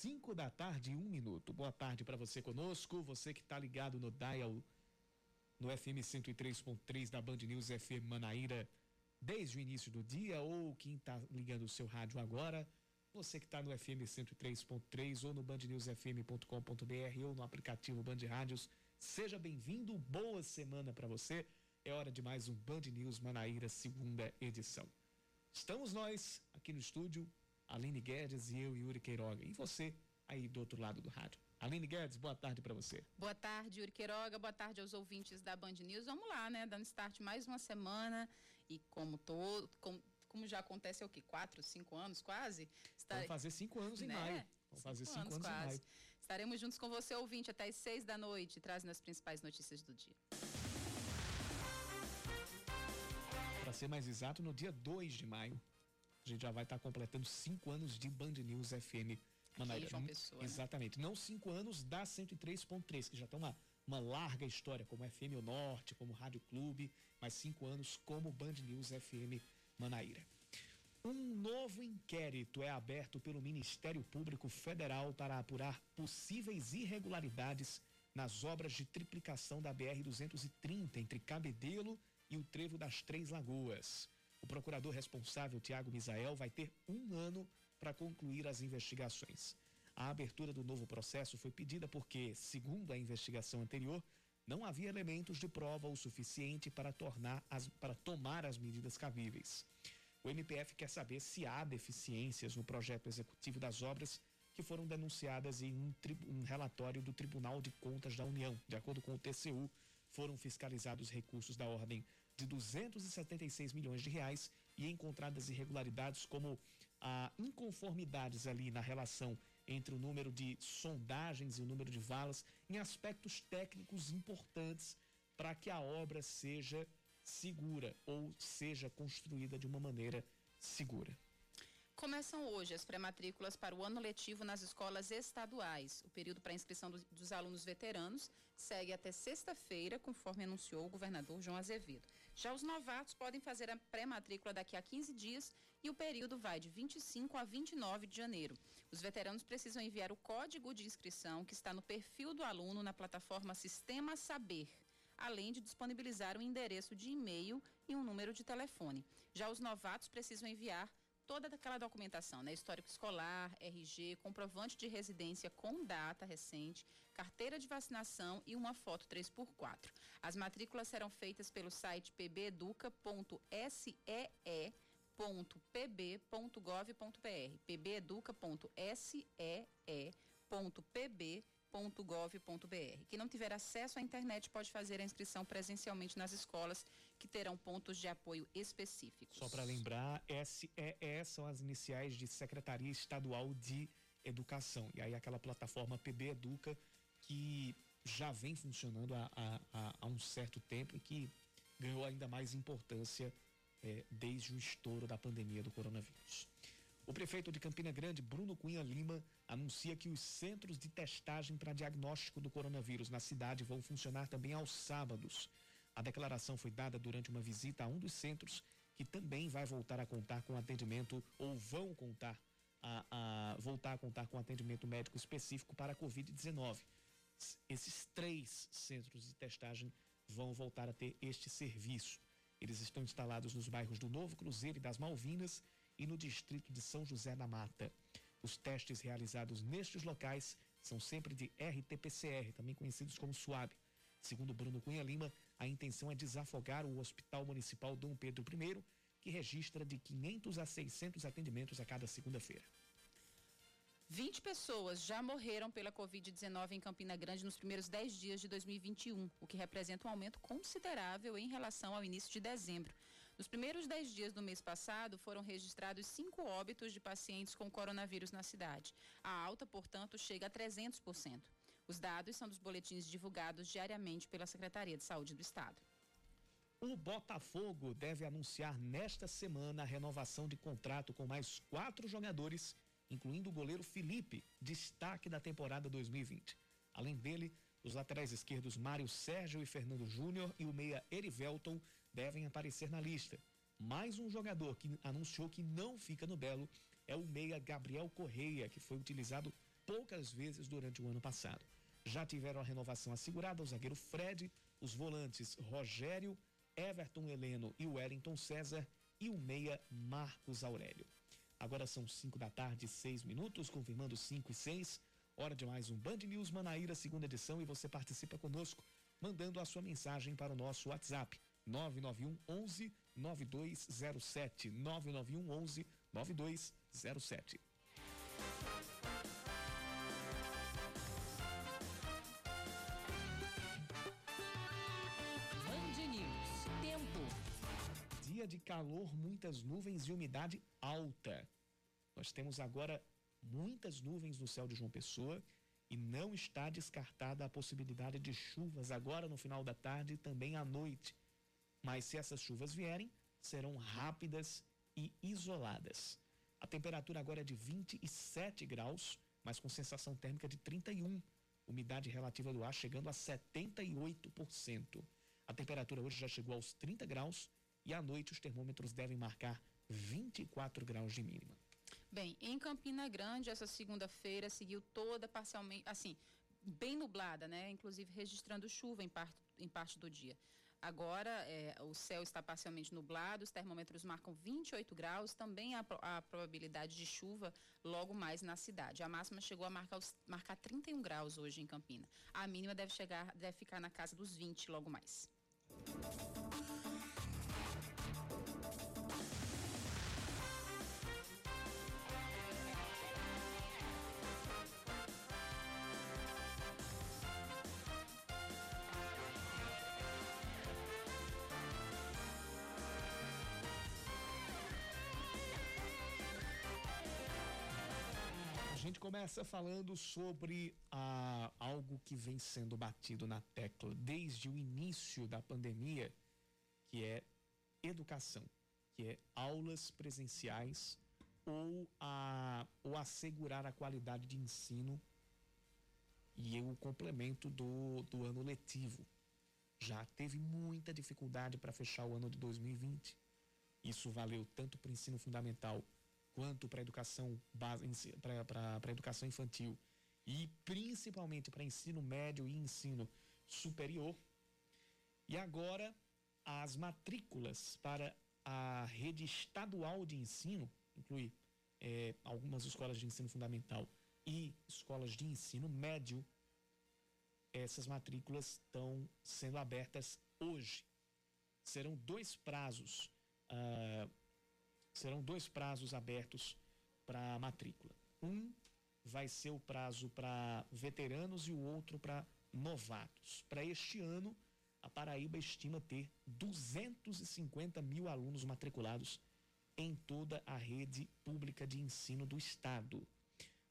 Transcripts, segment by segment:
5 da tarde um minuto. Boa tarde para você conosco, você que está ligado no Dial no FM 103.3 da Band News FM Manaíra desde o início do dia ou quem está ligando o seu rádio agora, você que está no FM 103.3 ou no bandnewsfm.com.br ou no aplicativo Band Rádios, seja bem-vindo, boa semana para você. É hora de mais um Band News Manaíra, segunda edição. Estamos nós aqui no estúdio, Aline Guedes e eu, Yuri Queiroga. E você aí do outro lado do rádio. Aline Guedes, boa tarde para você. Boa tarde, Yuri Queiroga, boa tarde aos ouvintes da Band News. Vamos lá, né? Dando start mais uma semana e como todo, como, como já acontece é o quê? Quatro, cinco anos quase? Vamos fazer cinco anos em né? maio. Vamos fazer cinco, cinco anos, anos em maio. Estaremos juntos com você, ouvinte, até às seis da noite, trazendo as principais notícias do dia. Para ser mais exato, no dia 2 de maio, gente já vai estar completando cinco anos de Band News FM Manaíra. João Pessoa? Exatamente. Né? Não cinco anos da 103.3, que já tem uma, uma larga história, como FM o Norte, como Rádio Clube, mas cinco anos como Band News FM Manaíra. Um novo inquérito é aberto pelo Ministério Público Federal para apurar possíveis irregularidades nas obras de triplicação da BR-230 entre Cabedelo e o Trevo das Três Lagoas. O procurador responsável, Tiago Misael, vai ter um ano para concluir as investigações. A abertura do novo processo foi pedida porque, segundo a investigação anterior, não havia elementos de prova o suficiente para, tornar as, para tomar as medidas cabíveis. O MPF quer saber se há deficiências no projeto executivo das obras que foram denunciadas em um, um relatório do Tribunal de Contas da União. De acordo com o TCU, foram fiscalizados recursos da ordem de 276 milhões de reais e encontradas irregularidades como a inconformidades ali na relação entre o número de sondagens e o número de valas em aspectos técnicos importantes para que a obra seja segura ou seja construída de uma maneira segura. Começam hoje as pré-matrículas para o ano letivo nas escolas estaduais. O período para inscrição do, dos alunos veteranos segue até sexta-feira, conforme anunciou o governador João Azevedo. Já os novatos podem fazer a pré-matrícula daqui a 15 dias e o período vai de 25 a 29 de janeiro. Os veteranos precisam enviar o código de inscrição que está no perfil do aluno na plataforma Sistema Saber além de disponibilizar um endereço de e-mail e um número de telefone. Já os novatos precisam enviar toda aquela documentação, né? Histórico escolar, RG, comprovante de residência com data recente, carteira de vacinação e uma foto 3x4. As matrículas serão feitas pelo site pbeduca.see.pb.gov.br, pbeduca.see.pb.gov.br www.gov.br. Quem não tiver acesso à internet pode fazer a inscrição presencialmente nas escolas que terão pontos de apoio específicos. Só para lembrar, SEE são as iniciais de Secretaria Estadual de Educação. E aí aquela plataforma PB Educa que já vem funcionando há, há, há um certo tempo e que ganhou ainda mais importância é, desde o estouro da pandemia do coronavírus. O prefeito de Campina Grande, Bruno Cunha Lima, anuncia que os centros de testagem para diagnóstico do coronavírus na cidade vão funcionar também aos sábados. A declaração foi dada durante uma visita a um dos centros que também vai voltar a contar com atendimento ou vão contar a, a voltar a contar com atendimento médico específico para a Covid-19. Esses três centros de testagem vão voltar a ter este serviço. Eles estão instalados nos bairros do Novo Cruzeiro e das Malvinas e no distrito de São José da Mata. Os testes realizados nestes locais são sempre de RT-PCR, também conhecidos como SUAB. Segundo Bruno Cunha Lima, a intenção é desafogar o Hospital Municipal Dom Pedro I, que registra de 500 a 600 atendimentos a cada segunda-feira. 20 pessoas já morreram pela Covid-19 em Campina Grande nos primeiros 10 dias de 2021, o que representa um aumento considerável em relação ao início de dezembro. Nos primeiros 10 dias do mês passado, foram registrados cinco óbitos de pacientes com coronavírus na cidade. A alta, portanto, chega a 300%. Os dados são dos boletins divulgados diariamente pela Secretaria de Saúde do Estado. O Botafogo deve anunciar nesta semana a renovação de contrato com mais quatro jogadores incluindo o goleiro Felipe, destaque da temporada 2020. Além dele, os laterais esquerdos Mário Sérgio e Fernando Júnior e o meia Erivelton devem aparecer na lista. Mais um jogador que anunciou que não fica no Belo é o meia Gabriel Correia, que foi utilizado poucas vezes durante o ano passado. Já tiveram a renovação assegurada o zagueiro Fred, os volantes Rogério, Everton Heleno e Wellington César e o meia Marcos Aurélio. Agora são 5 da tarde, 6 minutos, confirmando 5 e 6. Hora de mais um Band News Manaíra, segunda edição, e você participa conosco, mandando a sua mensagem para o nosso WhatsApp. 991 11 9207. 991 11 9207. Dia de calor, muitas nuvens e umidade alta. Nós temos agora muitas nuvens no céu de João Pessoa e não está descartada a possibilidade de chuvas agora no final da tarde e também à noite. Mas se essas chuvas vierem, serão rápidas e isoladas. A temperatura agora é de 27 graus, mas com sensação térmica de 31. Umidade relativa do ar chegando a 78%. A temperatura hoje já chegou aos 30 graus e à noite os termômetros devem marcar 24 graus de mínima. Bem, em Campina Grande, essa segunda-feira seguiu toda parcialmente, assim, bem nublada, né? Inclusive registrando chuva em parte, em parte do dia. Agora, é, o céu está parcialmente nublado, os termômetros marcam 28 graus, também a probabilidade de chuva logo mais na cidade. A máxima chegou a marcar, marcar 31 graus hoje em Campina. A mínima deve, chegar, deve ficar na casa dos 20 logo mais. Gente começa falando sobre ah, algo que vem sendo batido na tecla desde o início da pandemia, que é educação, que é aulas presenciais ou, a, ou assegurar a qualidade de ensino e o complemento do, do ano letivo. Já teve muita dificuldade para fechar o ano de 2020. Isso valeu tanto para o ensino fundamental quanto para a educação para educação infantil e principalmente para ensino médio e ensino superior. E agora as matrículas para a rede estadual de ensino, inclui é, algumas escolas de ensino fundamental e escolas de ensino médio, essas matrículas estão sendo abertas hoje. Serão dois prazos uh, serão dois prazos abertos para matrícula. Um vai ser o prazo para veteranos e o outro para novatos. Para este ano, a Paraíba estima ter 250 mil alunos matriculados em toda a rede pública de ensino do estado.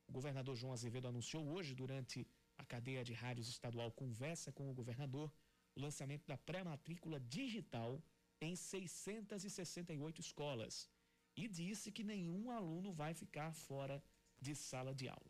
O governador João Azevedo anunciou hoje, durante a cadeia de rádios estadual Conversa com o Governador, o lançamento da pré-matrícula digital em 668 escolas e disse que nenhum aluno vai ficar fora de sala de aula.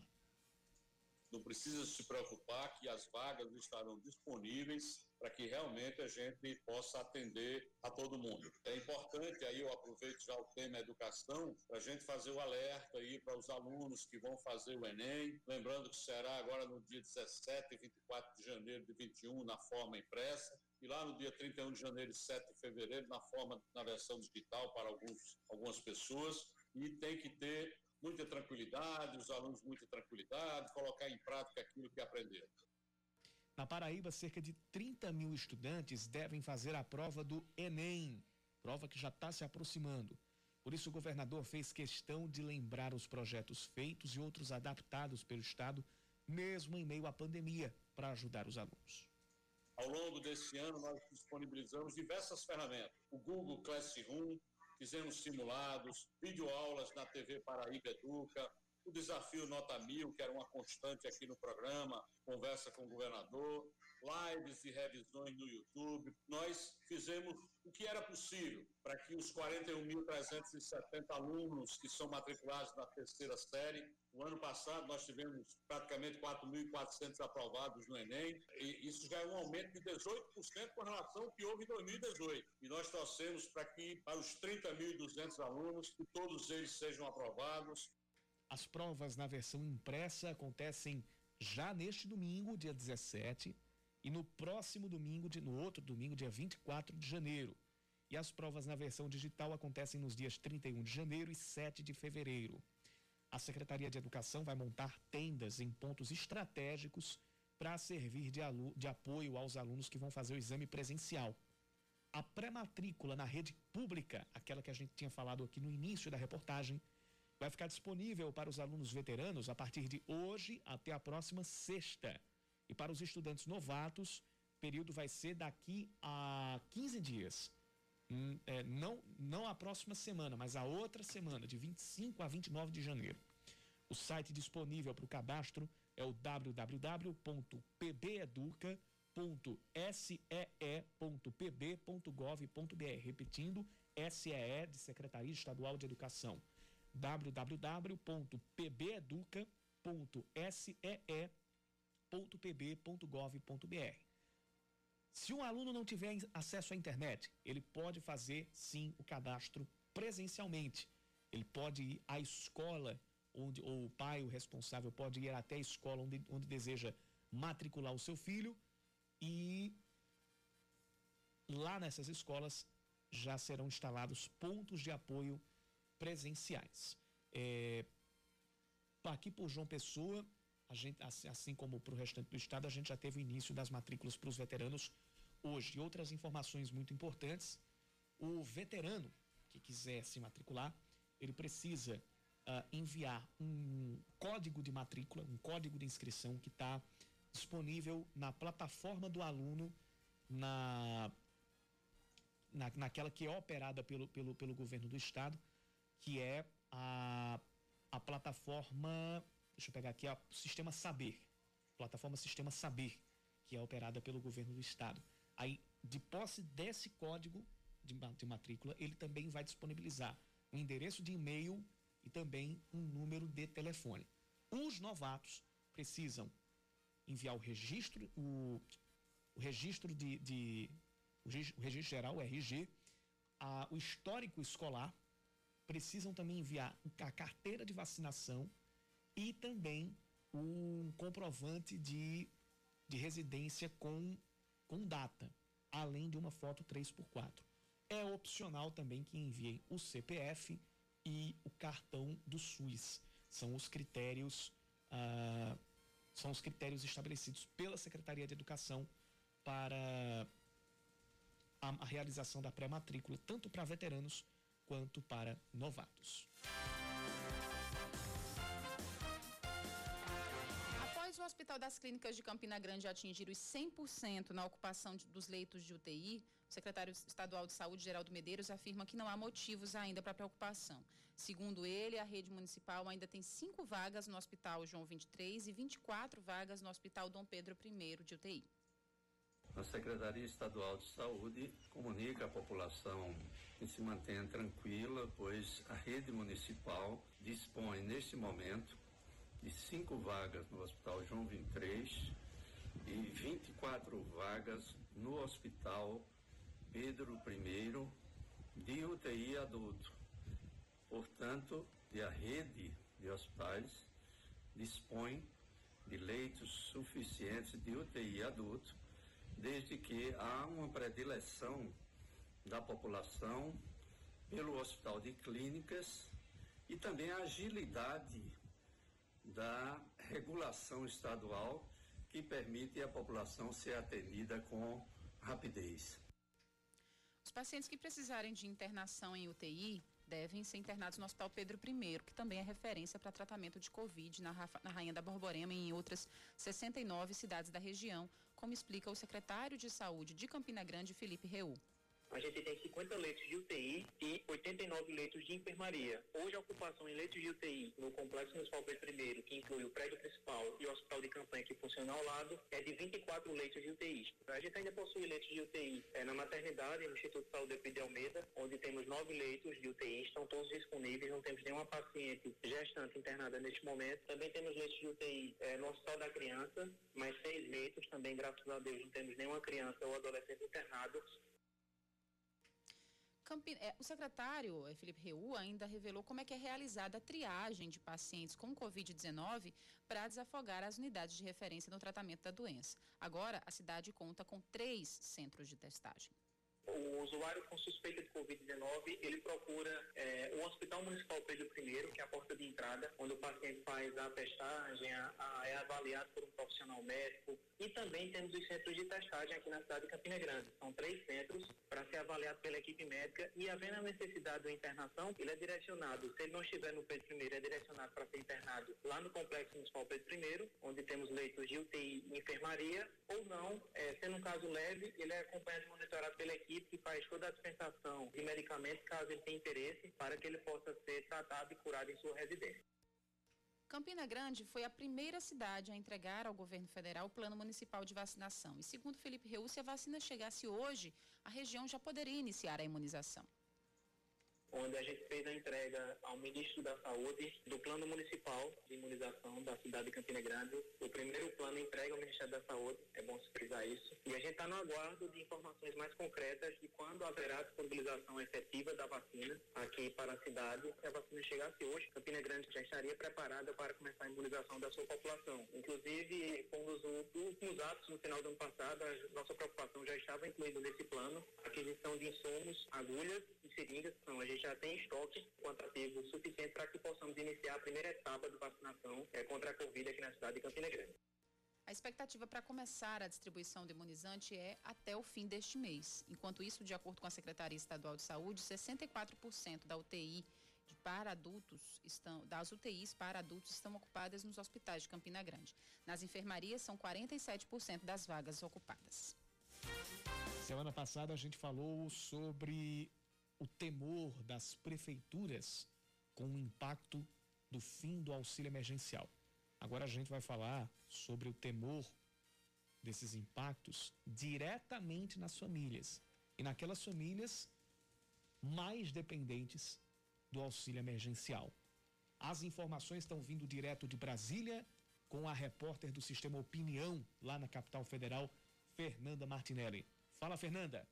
Não precisa se preocupar que as vagas estarão disponíveis para que realmente a gente possa atender a todo mundo. É importante, aí eu aproveito já o tema educação, para a gente fazer o alerta aí para os alunos que vão fazer o Enem, lembrando que será agora no dia 17 e 24 de janeiro de 21 na forma impressa, e lá no dia 31 de janeiro e 7 de fevereiro na forma na versão digital para alguns, algumas pessoas e tem que ter muita tranquilidade, os alunos muita tranquilidade, colocar em prática aquilo que aprenderam. Na Paraíba, cerca de 30 mil estudantes devem fazer a prova do Enem, prova que já está se aproximando. Por isso, o governador fez questão de lembrar os projetos feitos e outros adaptados pelo Estado, mesmo em meio à pandemia, para ajudar os alunos. Ao longo desse ano, nós disponibilizamos diversas ferramentas. O Google Classroom, fizemos simulados, videoaulas na TV Paraíba Educa, o desafio Nota Mil, que era uma constante aqui no programa, conversa com o governador, lives e revisões no YouTube. Nós fizemos o que era possível para que os 41.370 alunos que são matriculados na terceira série, o ano passado nós tivemos praticamente 4.400 aprovados no Enem, e isso já é um aumento de 18% com relação ao que houve em 2018. E nós torcemos para que, para os 30.200 alunos, que todos eles sejam aprovados, As provas na versão impressa acontecem já neste domingo, dia 17, e no próximo domingo, de, no outro domingo, dia 24 de janeiro. E as provas na versão digital acontecem nos dias 31 de janeiro e 7 de fevereiro. A Secretaria de Educação vai montar tendas em pontos estratégicos para servir de, de apoio aos alunos que vão fazer o exame presencial. A pré-matrícula na rede pública, aquela que a gente tinha falado aqui no início da reportagem, vai ficar disponível para os alunos veteranos a partir de hoje até a próxima sexta. E para os estudantes novatos, o período vai ser daqui a 15 dias. Hum, é, não, não a próxima semana, mas a outra semana, de 25 a 29 de janeiro. O site disponível para o cadastro é o www.pbeduca.com www.see.pb.gov.br. Repetindo, SEE de Secretaria Estadual de Educação. www.pbeduca.see.pb.gov.br. Se um aluno não tiver acesso à internet, ele pode fazer sim o cadastro presencialmente. Ele pode ir à escola onde ou o pai, o responsável, pode ir até a escola onde, onde deseja matricular o seu filho e lá nessas escolas já serão instalados pontos de apoio presenciais. É, aqui por João Pessoa, gente, assim, assim como para o restante do estado, a gente já teve o início das matrículas para os veteranos hoje. Outras informações muito importantes: o veterano que quiser se matricular, ele precisa uh, enviar um código de matrícula, um código de inscrição que está disponível na plataforma do aluno, na, na, naquela que é operada pelo, pelo, pelo governo do estado, que é a, a plataforma, deixa eu pegar aqui, o Sistema Saber, plataforma Sistema Saber, que é operada pelo governo do estado. Aí, de posse desse código de, de matrícula, ele também vai disponibilizar um endereço de e-mail e também um número de telefone. Os novatos precisam enviar o registro, o, o registro de, de o, registro geral, o RG, a, o histórico escolar, precisam também enviar a carteira de vacinação e também um comprovante de, de residência com, com data, além de uma foto 3x4. É opcional também que enviem o CPF e o cartão do SUS. São os critérios ah, são os critérios estabelecidos pela Secretaria de Educação para a, a realização da pré-matrícula, tanto para veteranos quanto para novatos. Hospital das Clínicas de Campina Grande atingir os 100% na ocupação de, dos leitos de UTI, o secretário estadual de Saúde, Geraldo Medeiros, afirma que não há motivos ainda para preocupação. Segundo ele, a rede municipal ainda tem cinco vagas no Hospital João 23 e 24 vagas no Hospital Dom Pedro I de UTI. A Secretaria Estadual de Saúde comunica à população que se mantenha tranquila, pois a rede municipal dispõe, neste momento, de cinco vagas no Hospital João 23 e 24 vagas no Hospital Pedro I de UTI adulto. Portanto, a rede de hospitais dispõe de leitos suficientes de UTI adulto, desde que há uma predileção da população pelo hospital de clínicas e também a agilidade da regulação estadual que permite a população ser atendida com rapidez. Os pacientes que precisarem de internação em UTI devem ser internados no Hospital Pedro I, que também é referência para tratamento de Covid na, Rainha da Borborema e em outras 69 cidades da região, como explica o secretário de Saúde de Campina Grande, Felipe Reu a gente tem 50 leitos de UTI e 89 leitos de enfermaria. Hoje a ocupação em leitos de UTI no Complexo Municipal Pedro I, que inclui o prédio principal e o hospital de campanha que funciona ao lado, é de 24 leitos de UTI. A gente ainda possui leitos de UTI é, na maternidade, no Instituto de Saúde de Almeida, onde temos nove leitos de UTI, estão todos disponíveis, não temos nenhuma paciente gestante internada neste momento. Também temos leitos de UTI é, no Hospital da Criança, mais seis leitos, também graças a Deus não temos nenhuma criança ou adolescente internado É, o secretário é, Felipe Reu ainda revelou como é que é realizada a triagem de pacientes com Covid-19 para desafogar as unidades de referência no tratamento da doença. Agora, a cidade conta com três centros de testagem o usuário com suspeita de Covid-19, ele procura é, o Hospital Municipal Pedro I, que é a porta de entrada, onde o paciente faz a testagem, a, a, é avaliado por um profissional médico. E também temos os centros de testagem aqui na cidade de Campina Grande. São três centros para ser avaliado pela equipe médica e, havendo a necessidade de internação, ele é direcionado, se ele não estiver no Pedro I, é direcionado para ser internado lá no Complexo Municipal Pedro I, onde temos leitos de UTI e enfermaria, ou não, é, sendo um caso leve, ele é acompanhado e monitorado pela equipe que faz toda a dispensação de medicamentos caso ele tenha interesse, para que ele possa ser tratado e curado em sua residência. Campina Grande foi a primeira cidade a entregar ao governo federal o plano municipal de vacinação. E segundo Felipe Reus, se a vacina chegasse hoje, a região já poderia iniciar a imunização onde a gente fez a entrega ao ministro da Saúde do Plano Municipal de Imunização da cidade de Campina Grande. O primeiro plano entrega ao Ministério da Saúde, é bom se frisar isso. E a gente está no aguardo de informações mais concretas de quando haverá disponibilização efetiva da vacina aqui para a cidade. Se a vacina chegasse hoje, Campina Grande já estaria preparada para começar a imunização da sua população. Inclusive, com os últimos atos no final do ano passado, a nossa preocupação já estava incluída nesse plano, aquisição de insumos, agulhas e seringas. Então, a gente já tem estoque quantitativo suficiente para que possamos iniciar a primeira etapa de vacinação é, contra a Covid aqui na cidade de Campina Grande. A expectativa para começar a distribuição do imunizante é até o fim deste mês. Enquanto isso, de acordo com a Secretaria Estadual de Saúde, 64% da UTI para adultos estão, das UTIs para adultos estão ocupadas nos hospitais de Campina Grande. Nas enfermarias, são 47% das vagas ocupadas. Semana passada a gente falou sobre o temor das prefeituras com o impacto do fim do auxílio emergencial. Agora a gente vai falar sobre o temor desses impactos diretamente nas famílias e naquelas famílias mais dependentes do auxílio emergencial. As informações estão vindo direto de Brasília com a repórter do Sistema Opinião lá na capital federal, Fernanda Martinelli. Fala, Fernanda.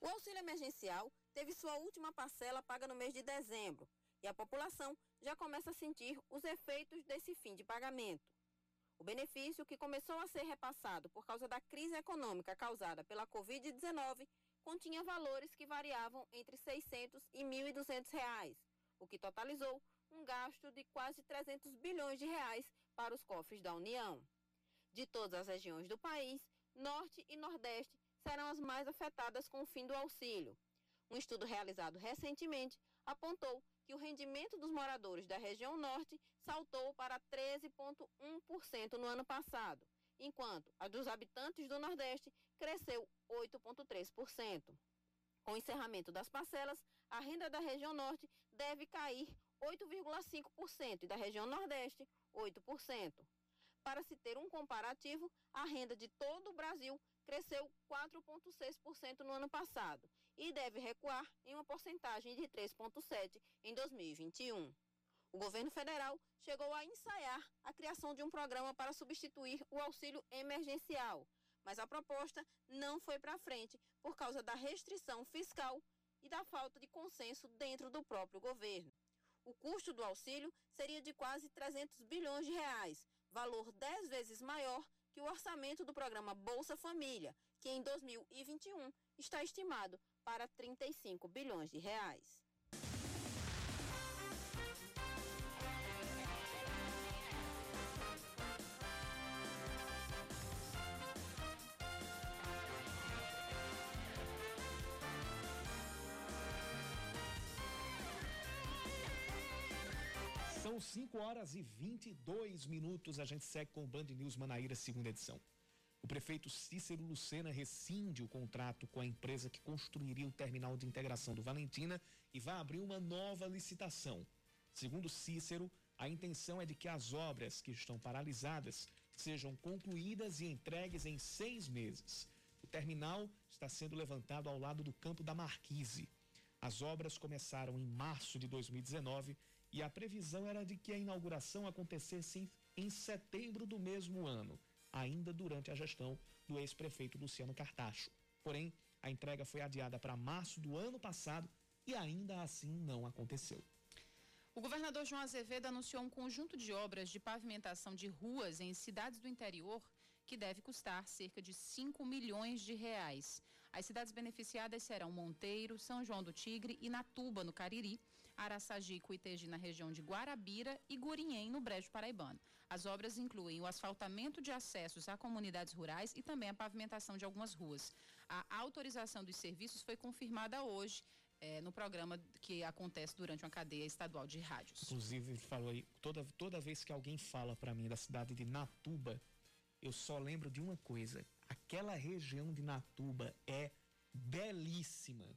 O auxílio emergencial teve sua última parcela paga no mês de dezembro e a população já começa a sentir os efeitos desse fim de pagamento. O benefício, que começou a ser repassado por causa da crise econômica causada pela Covid-19, continha valores que variavam entre 600 e 1.200 reais, o que totalizou um gasto de quase 300 bilhões de reais para os cofres da União. De todas as regiões do país, Norte e Nordeste serão as mais afetadas com o fim do auxílio. Um estudo realizado recentemente apontou que o rendimento dos moradores da região norte saltou para 13,1% no ano passado, enquanto a dos habitantes do Nordeste cresceu 8,3%. Com o encerramento das parcelas, a renda da região norte deve cair 8,5% e da região nordeste 8%. Para se ter um comparativo, a renda de todo o Brasil cresceu 4,6% no ano passado e deve recuar em uma porcentagem de 3,7% em 2021. O governo federal chegou a ensaiar a criação de um programa para substituir o auxílio emergencial, mas a proposta não foi para frente por causa da restrição fiscal e da falta de consenso dentro do próprio governo. O custo do auxílio seria de quase 300 bilhões de reais, valor 10 vezes maior que o orçamento do programa Bolsa Família, que em 2021 está estimado para 35 bilhões de reais. São 5 horas e 22 minutos. A gente segue com o Band News Manaíra, segunda edição. O prefeito Cícero Lucena rescinde o contrato com a empresa que construiria o terminal de integração do Valentina e vai abrir uma nova licitação. Segundo Cícero, a intenção é de que as obras que estão paralisadas sejam concluídas e entregues em seis meses. O terminal está sendo levantado ao lado do campo da Marquise. As obras começaram em março de 2019 e a previsão era de que a inauguração acontecesse em, setembro do mesmo ano, ainda durante a gestão do ex-prefeito Luciano Cartacho. Porém, A entrega foi adiada para março do ano passado e ainda assim não aconteceu. O governador João Azevedo anunciou um conjunto de obras de pavimentação de ruas em cidades do interior que deve custar cerca de 5 milhões de reais. As cidades beneficiadas serão Monteiro, São João do Tigre e Natuba, no Cariri, Araçagi e Cuitegi, na região de Guarabira e Gurinhém, no Brejo Paraibano. As obras incluem o asfaltamento de acessos a comunidades rurais e também a pavimentação de algumas ruas. A autorização dos serviços foi confirmada hoje é, no programa que acontece durante uma cadeia estadual de rádios. Inclusive, falou aí, toda, toda vez que alguém fala para mim da cidade de Natuba, eu só lembro de uma coisa. Aquela região de Natuba é belíssima.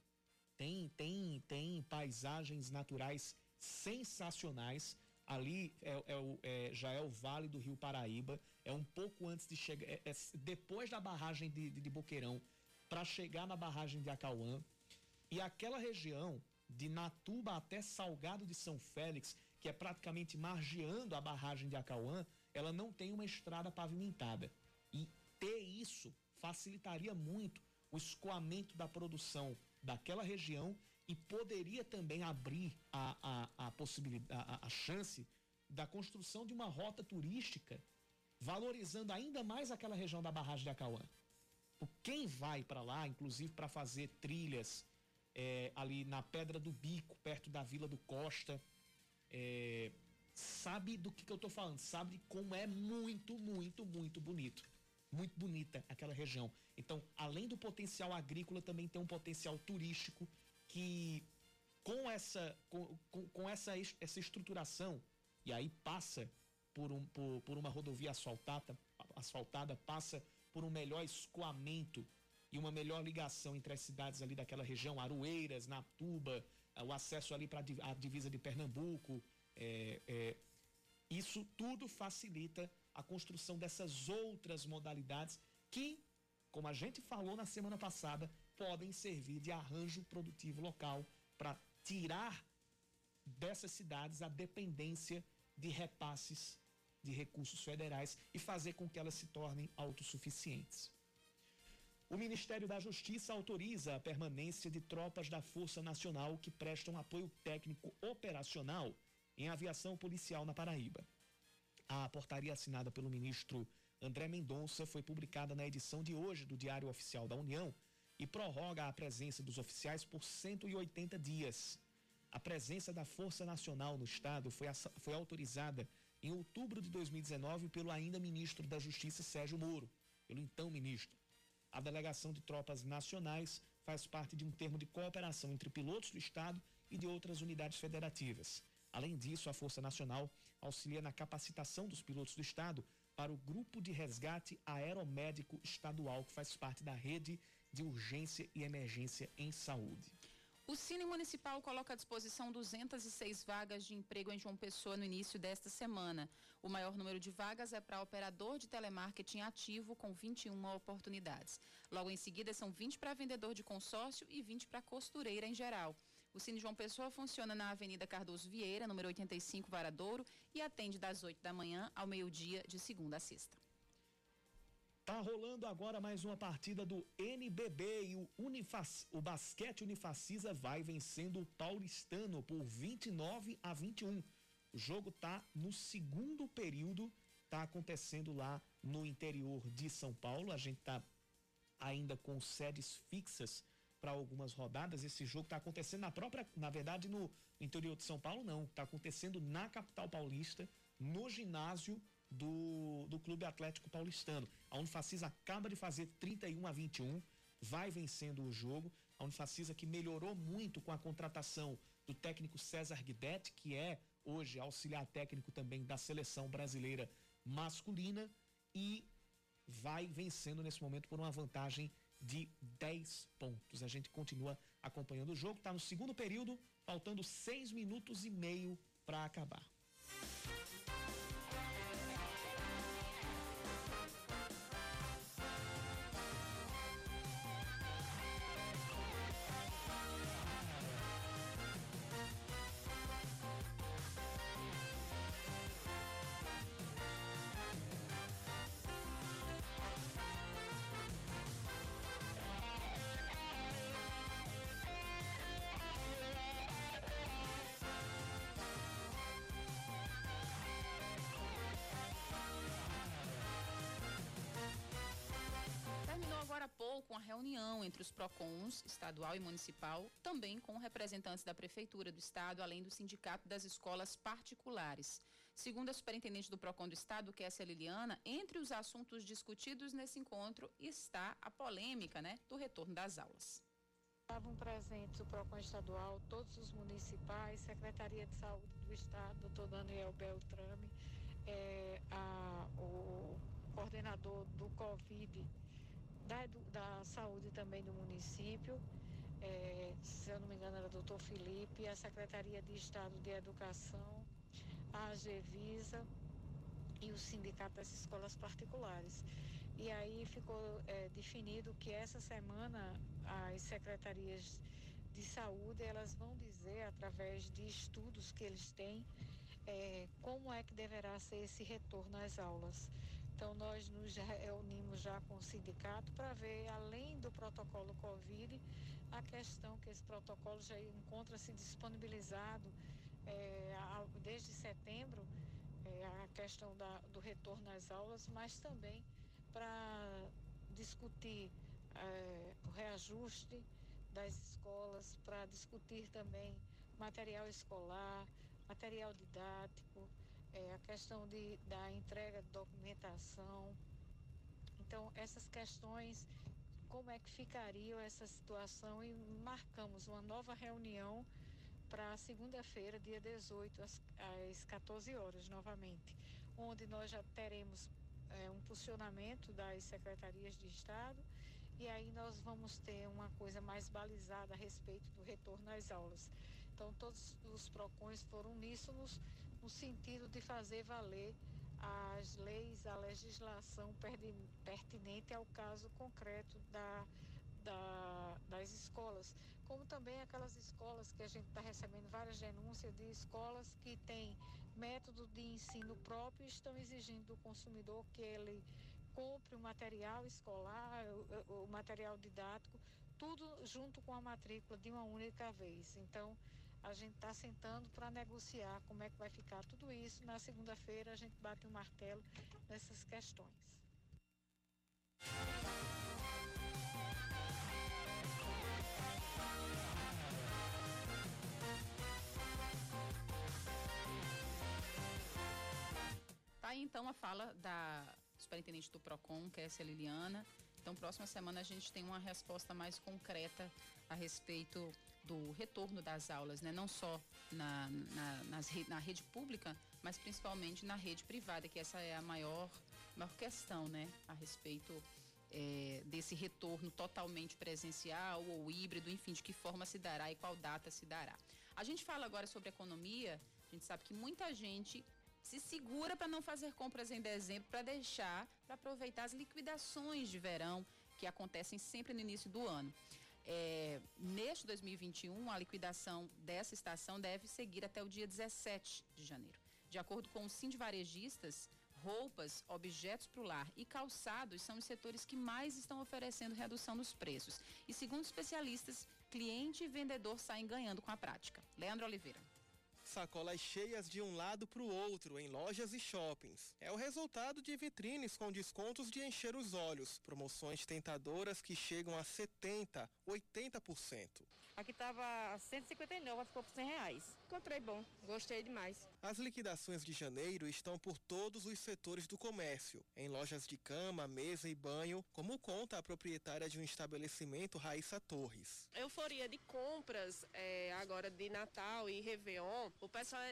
Tem, tem, tem paisagens naturais sensacionais. Ali é, é, é, já é o Vale do Rio Paraíba. É um pouco antes de chegar. É, é depois da barragem de, de, de Boqueirão, para chegar na barragem de Acauã. E aquela região, de Natuba até Salgado de São Félix, que é praticamente margeando a barragem de Acauã, ela não tem uma estrada pavimentada. Isso facilitaria muito o escoamento da produção daquela região e poderia também abrir a, a, a possibilidade, a, a chance da construção de uma rota turística, valorizando ainda mais aquela região da barragem de Acauã. Quem vai para lá, inclusive para fazer trilhas é, ali na Pedra do Bico, perto da Vila do Costa, é, sabe do que, que eu estou falando, sabe como é muito, muito, muito bonito. Muito bonita aquela região. Então, além do potencial agrícola, também tem um potencial turístico que com essa, com, com, com essa, essa estruturação, e aí passa por, um, por, por uma rodovia asfaltada, asfaltada, passa por um melhor escoamento e uma melhor ligação entre as cidades ali daquela região, Aroeiras, Natuba, eh, o acesso ali para a divisa de Pernambuco. É, é, isso tudo facilita a construção dessas outras modalidades que, como a gente falou na semana passada, podem servir de arranjo produtivo local para tirar dessas cidades a dependência de repasses de recursos federais e fazer com que elas se tornem autossuficientes. O Ministério da Justiça autoriza a permanência de tropas da Força Nacional que prestam apoio técnico operacional em aviação policial na Paraíba. A portaria assinada pelo ministro André Mendonça foi publicada na edição de hoje do Diário Oficial da União e prorroga a presença dos oficiais por 180 dias. A presença da Força Nacional no Estado foi, foi autorizada em outubro de 2019 pelo ainda ministro da Justiça Sérgio Moro, pelo então ministro. A delegação de tropas nacionais faz parte de um termo de cooperação entre pilotos do Estado e de outras unidades federativas. Além disso, a Força Nacional auxilia na capacitação dos pilotos do Estado para o Grupo de Resgate Aeromédico Estadual, que faz parte da rede de urgência e emergência em saúde. O Cine Municipal coloca à disposição 206 vagas de emprego em João Pessoa no início desta semana. O maior número de vagas é para operador de telemarketing ativo, com 21 oportunidades. Logo em seguida, são 20 para vendedor de consórcio e 20 para costureira em geral. O Cine João Pessoa funciona na Avenida Cardoso Vieira, número 85, Varadouro, e atende das 8 da manhã ao meio-dia, de segunda a sexta. Tá rolando agora mais uma partida do NBB e o, Unifac, o basquete Unifacisa vai vencendo o Paulistano por 29 a 21. O jogo tá no segundo período, tá acontecendo lá no interior de São Paulo. A gente tá ainda com sedes fixas para algumas rodadas. Esse jogo está acontecendo na própria, na verdade, no interior de São Paulo, não. Está acontecendo na capital paulista, no ginásio do, do Clube Atlético Paulistano. A Unifacisa acaba de fazer 31 a 21, vai vencendo o jogo. A Unifacisa que melhorou muito com a contratação do técnico César Guidetti, que é hoje auxiliar técnico também da seleção brasileira masculina e vai vencendo nesse momento por uma vantagem de 10 pontos. A gente continua acompanhando o jogo, está no segundo período, faltando seis minutos e meio para acabar. Reunião entre os PROCONs, estadual e municipal, também com representantes da Prefeitura do Estado, além do Sindicato das Escolas Particulares. Segundo a superintendente do PROCON do Estado, Kessia Liliana, entre os assuntos discutidos nesse encontro está a polêmica né, do retorno das aulas. Estavam presentes o PROCON estadual, todos os municipais, Secretaria de Saúde do Estado, doutor Daniel Beltrame, é, a, o coordenador do Covid da, da saúde também do município, é, se eu não me engano era o doutor Felipe, a Secretaria de Estado de Educação, a AGVISA e o Sindicato das Escolas Particulares. E aí ficou é, definido que essa semana as secretarias de saúde elas vão dizer através de estudos que eles têm é, como é que deverá ser esse retorno às aulas. Então nós nos reunimos já com o sindicato para ver além do protocolo Covid a questão que esse protocolo já encontra-se disponibilizado é, desde setembro, é, a questão da, do retorno às aulas, mas também para discutir é, o reajuste das escolas, para discutir também material escolar, material didático, é, a questão de, da entrega de documentação. Então, essas questões, como é que ficaria essa situação e marcamos uma nova reunião para segunda-feira, dia 18, às, às 14 horas, novamente, onde nós já teremos é, um posicionamento das secretarias de Estado e aí nós vamos ter uma coisa mais balizada a respeito do retorno às aulas. Então, todos os PROCONs foram uníssonos no sentido de fazer valer as leis, a legislação pertinente ao caso concreto da, da, das escolas como também aquelas escolas que a gente está recebendo várias denúncias de escolas que têm método de ensino próprio e estão exigindo do consumidor que ele compre o material escolar, o, o material didático, tudo junto com a matrícula de uma única vez. Então, a gente está sentando para negociar como é que vai ficar tudo isso. Na segunda-feira a gente bate o um martelo nessas questões. Tá aí então a fala da superintendente do PROCON, que é essa Liliana. Então, próxima semana a gente tem uma resposta mais concreta a respeito do retorno das aulas, né? Não só na, na, nas, na rede pública, mas principalmente na rede privada, que essa é a maior, maior questão, né? A respeito é, desse retorno totalmente presencial ou híbrido, enfim, de que forma se dará e qual data se dará. A gente fala agora sobre economia, a gente sabe que muita gente se segura para não fazer compras em dezembro, para deixar, para aproveitar as liquidações de verão que acontecem sempre no início do ano. É, neste 2021, a liquidação dessa estação deve seguir até o dia 17 de janeiro. De acordo com os sindivarejistas, roupas, objetos para o lar e calçados são os setores que mais estão oferecendo redução nos preços. E segundo especialistas, cliente e vendedor saem ganhando com a prática. Leandro Oliveira sacolas cheias de um lado para o outro em lojas e shoppings. É o resultado de vitrines com descontos de encher os olhos, promoções tentadoras que chegam a 70, 80%. Aqui estava 159, ficou por 100 reais. Comprei bom, gostei demais. As liquidações de janeiro estão por todos os setores do comércio, em lojas de cama, mesa e banho, como conta a proprietária de um estabelecimento, Raíssa Torres. Euforia de compras é, agora de Natal e Réveillon, o pessoal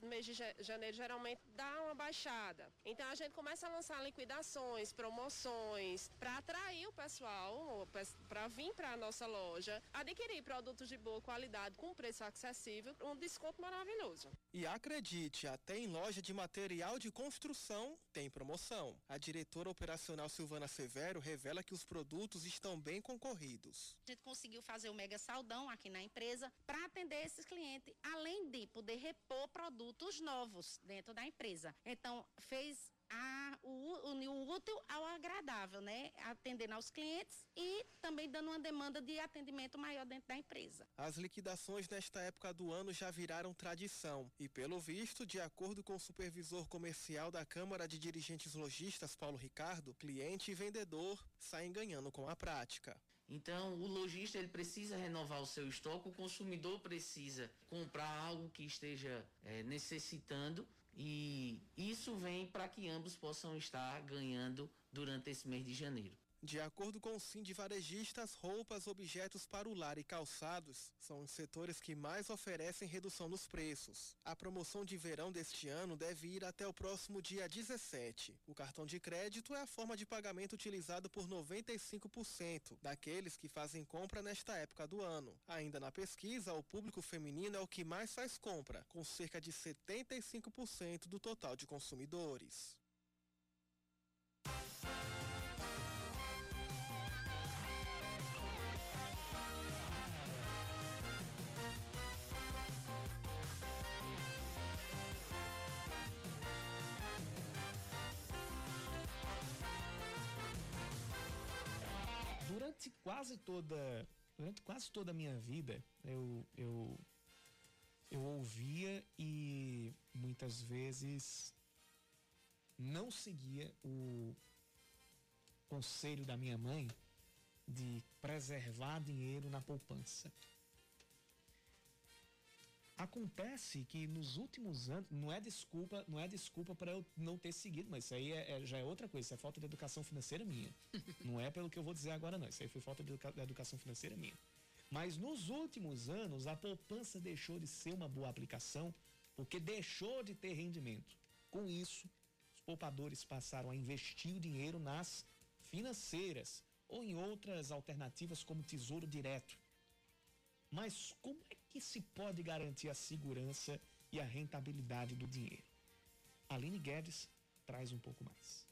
no mês de janeiro geralmente dá uma baixada. Então a gente começa a lançar liquidações, promoções, para atrair o pessoal para vir para a nossa loja, adquirir produtos de boa qualidade com preço acessível, um desconto maravilhoso. E acredite, até em loja de material de construção tem promoção. A diretora operacional Silvana Severo revela que os produtos estão bem concorridos. A gente conseguiu fazer o mega saldão aqui na empresa para atender esses clientes, além de poder repor produtos novos dentro da empresa. Então, fez a, o, o, o útil ao agradável, né? Atendendo aos clientes e também dando uma demanda de atendimento maior dentro da empresa. As liquidações nesta época do ano já viraram tradição e, pelo visto, de acordo com o supervisor comercial da Câmara de Dirigentes Logistas, Paulo Ricardo, cliente e vendedor saem ganhando com a prática. Então, o lojista ele precisa renovar o seu estoque, o consumidor precisa comprar algo que esteja é, necessitando e isso vem para que ambos possam estar ganhando durante esse mês de janeiro. De acordo com o Sim de Varejistas, roupas, objetos para o lar e calçados são os setores que mais oferecem redução nos preços. A promoção de verão deste ano deve ir até o próximo dia 17. O cartão de crédito é a forma de pagamento utilizado por 95% daqueles que fazem compra nesta época do ano. Ainda na pesquisa, o público feminino é o que mais faz compra, com cerca de 75% do total de consumidores. Quase toda durante quase toda a minha vida eu eu eu ouvia e muitas vezes não seguia o conselho da minha mãe de preservar dinheiro na poupança. Acontece que nos últimos anos, não é desculpa, não é desculpa para eu não ter seguido, mas isso aí é, é, já é outra coisa, isso é falta de educação financeira minha. não é pelo que eu vou dizer agora não, isso aí foi falta de, educa de educação financeira minha. Mas nos últimos anos a poupança deixou de ser uma boa aplicação porque deixou de ter rendimento. Com isso, os poupadores passaram a investir o dinheiro nas financeiras ou em outras alternativas como tesouro direto. Mas como é que se pode garantir a segurança e a rentabilidade do dinheiro? Aline Guedes traz um pouco mais.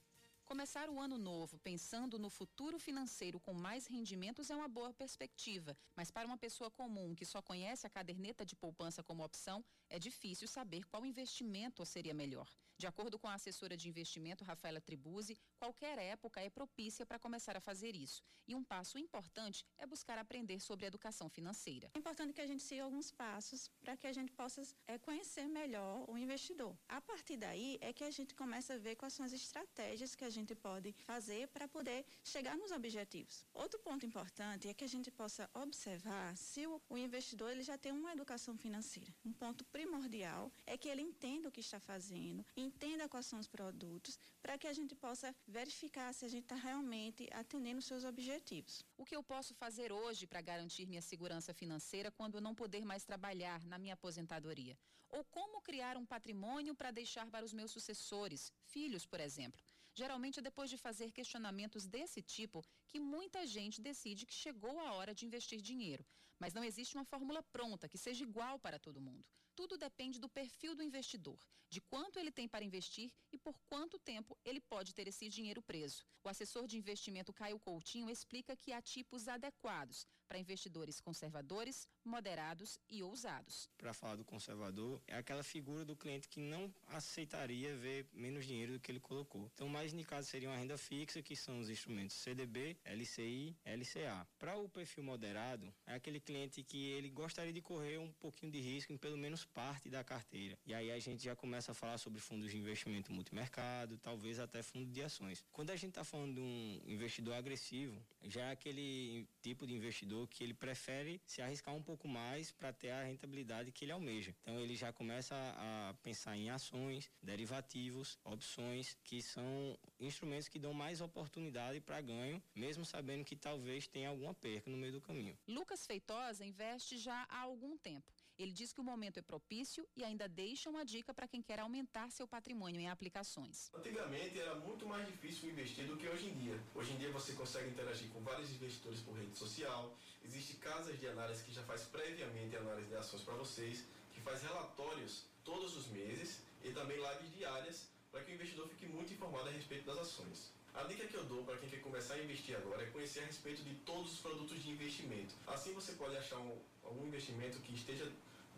Começar o ano novo pensando no futuro financeiro com mais rendimentos é uma boa perspectiva, mas para uma pessoa comum que só conhece a caderneta de poupança como opção, é difícil saber qual investimento seria melhor. De acordo com a assessora de investimento Rafaela Tribuzzi, qualquer época é propícia para começar a fazer isso. E um passo importante é buscar aprender sobre educação financeira. É importante que a gente siga alguns passos para que a gente possa é, conhecer melhor o investidor. A partir daí é que a gente começa a ver quais são as estratégias que a gente pode fazer para poder chegar nos objetivos. Outro ponto importante é que a gente possa observar se o, o investidor ele já tem uma educação financeira. Um ponto primordial é que ele entenda o que está fazendo, entenda quais são os produtos, para que a gente possa verificar se a gente está realmente atendendo seus objetivos. O que eu posso fazer hoje para garantir minha segurança financeira quando eu não puder mais trabalhar na minha aposentadoria? Ou como criar um patrimônio para deixar para os meus sucessores, filhos, por exemplo? Geralmente é depois de fazer questionamentos desse tipo que muita gente decide que chegou a hora de investir dinheiro. Mas não existe uma fórmula pronta que seja igual para todo mundo. Tudo depende do perfil do investidor, de quanto ele tem para investir e por quanto tempo ele pode ter esse dinheiro preso. O assessor de investimento Caio Coutinho explica que há tipos adequados para investidores conservadores, moderados e ousados. Para falar do conservador, é aquela figura do cliente que não aceitaria ver menos dinheiro do que ele colocou. Então, mais indicado seria uma renda fixa, que são os instrumentos CDB, LCI, LCA. Para o perfil moderado, é aquele cliente que ele gostaria de correr um pouquinho de risco em pelo menos parte da carteira. E aí a gente já começa a falar sobre fundos de investimento multimercado, talvez até fundo de ações. Quando a gente está falando de um investidor agressivo, já é aquele tipo de investidor que ele prefere se arriscar um pouco mais para ter a rentabilidade que ele almeja. Então ele já começa a, a pensar em ações, derivativos, opções, que são instrumentos que dão mais oportunidade para ganho, mesmo sabendo que talvez tenha alguma perca no meio do caminho. Lucas Feitosa investe já há algum tempo. Ele diz que o momento é propício e ainda deixa uma dica para quem quer aumentar seu patrimônio em aplicações. Antigamente era muito mais difícil investir do que hoje em dia. Hoje em dia você consegue interagir com vários investidores por rede social. Existem casas de análise que já faz previamente análise de ações para vocês, que faz relatórios todos os meses e também lives diárias para que o investidor fique muito informado a respeito das ações. A dica que eu dou para quem quer começar a investir agora é conhecer a respeito de todos os produtos de investimento. Assim você pode achar um, algum investimento que esteja